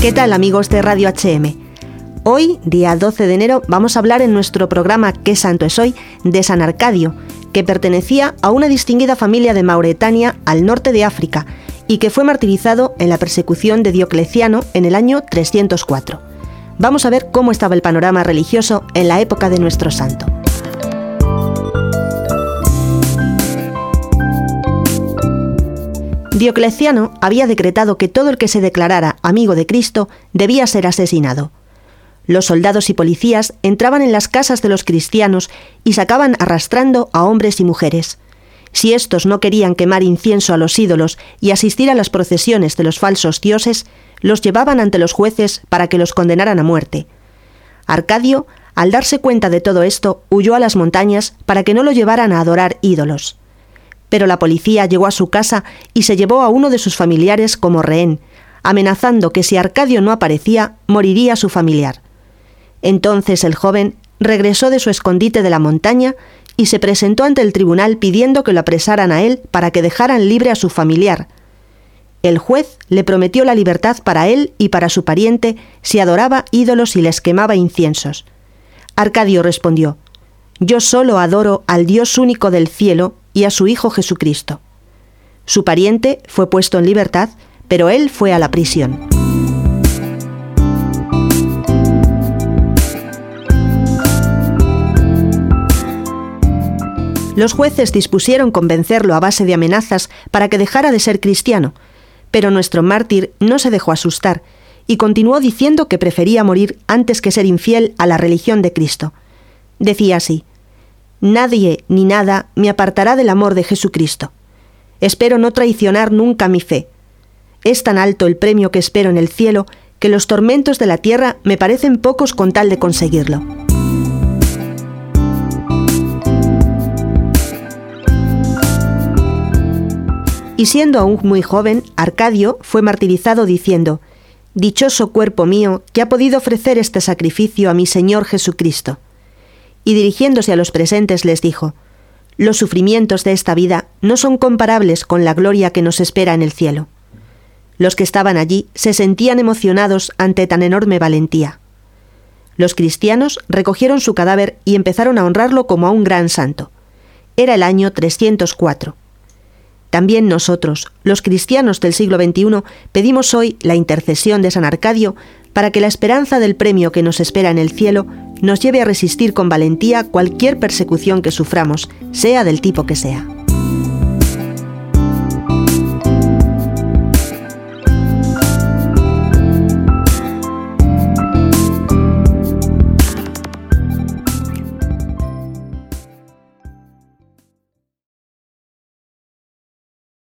¿Qué tal amigos de Radio HM? Hoy, día 12 de enero, vamos a hablar en nuestro programa ¿Qué santo es hoy? de San Arcadio, que pertenecía a una distinguida familia de Mauretania al norte de África y que fue martirizado en la persecución de Diocleciano en el año 304. Vamos a ver cómo estaba el panorama religioso en la época de nuestro santo. Diocleciano había decretado que todo el que se declarara amigo de Cristo debía ser asesinado. Los soldados y policías entraban en las casas de los cristianos y sacaban arrastrando a hombres y mujeres. Si estos no querían quemar incienso a los ídolos y asistir a las procesiones de los falsos dioses, los llevaban ante los jueces para que los condenaran a muerte. Arcadio, al darse cuenta de todo esto, huyó a las montañas para que no lo llevaran a adorar ídolos pero la policía llegó a su casa y se llevó a uno de sus familiares como rehén, amenazando que si Arcadio no aparecía, moriría su familiar. Entonces el joven regresó de su escondite de la montaña y se presentó ante el tribunal pidiendo que lo apresaran a él para que dejaran libre a su familiar. El juez le prometió la libertad para él y para su pariente si adoraba ídolos y les quemaba inciensos. Arcadio respondió, Yo solo adoro al Dios único del cielo y a su Hijo Jesucristo. Su pariente fue puesto en libertad, pero él fue a la prisión. Los jueces dispusieron convencerlo a base de amenazas para que dejara de ser cristiano, pero nuestro mártir no se dejó asustar y continuó diciendo que prefería morir antes que ser infiel a la religión de Cristo. Decía así, Nadie ni nada me apartará del amor de Jesucristo. Espero no traicionar nunca mi fe. Es tan alto el premio que espero en el cielo que los tormentos de la tierra me parecen pocos con tal de conseguirlo. Y siendo aún muy joven, Arcadio fue martirizado diciendo, Dichoso cuerpo mío que ha podido ofrecer este sacrificio a mi Señor Jesucristo y dirigiéndose a los presentes les dijo, Los sufrimientos de esta vida no son comparables con la gloria que nos espera en el cielo. Los que estaban allí se sentían emocionados ante tan enorme valentía. Los cristianos recogieron su cadáver y empezaron a honrarlo como a un gran santo. Era el año 304. También nosotros, los cristianos del siglo XXI, pedimos hoy la intercesión de San Arcadio para que la esperanza del premio que nos espera en el cielo nos lleve a resistir con valentía cualquier persecución que suframos, sea del tipo que sea.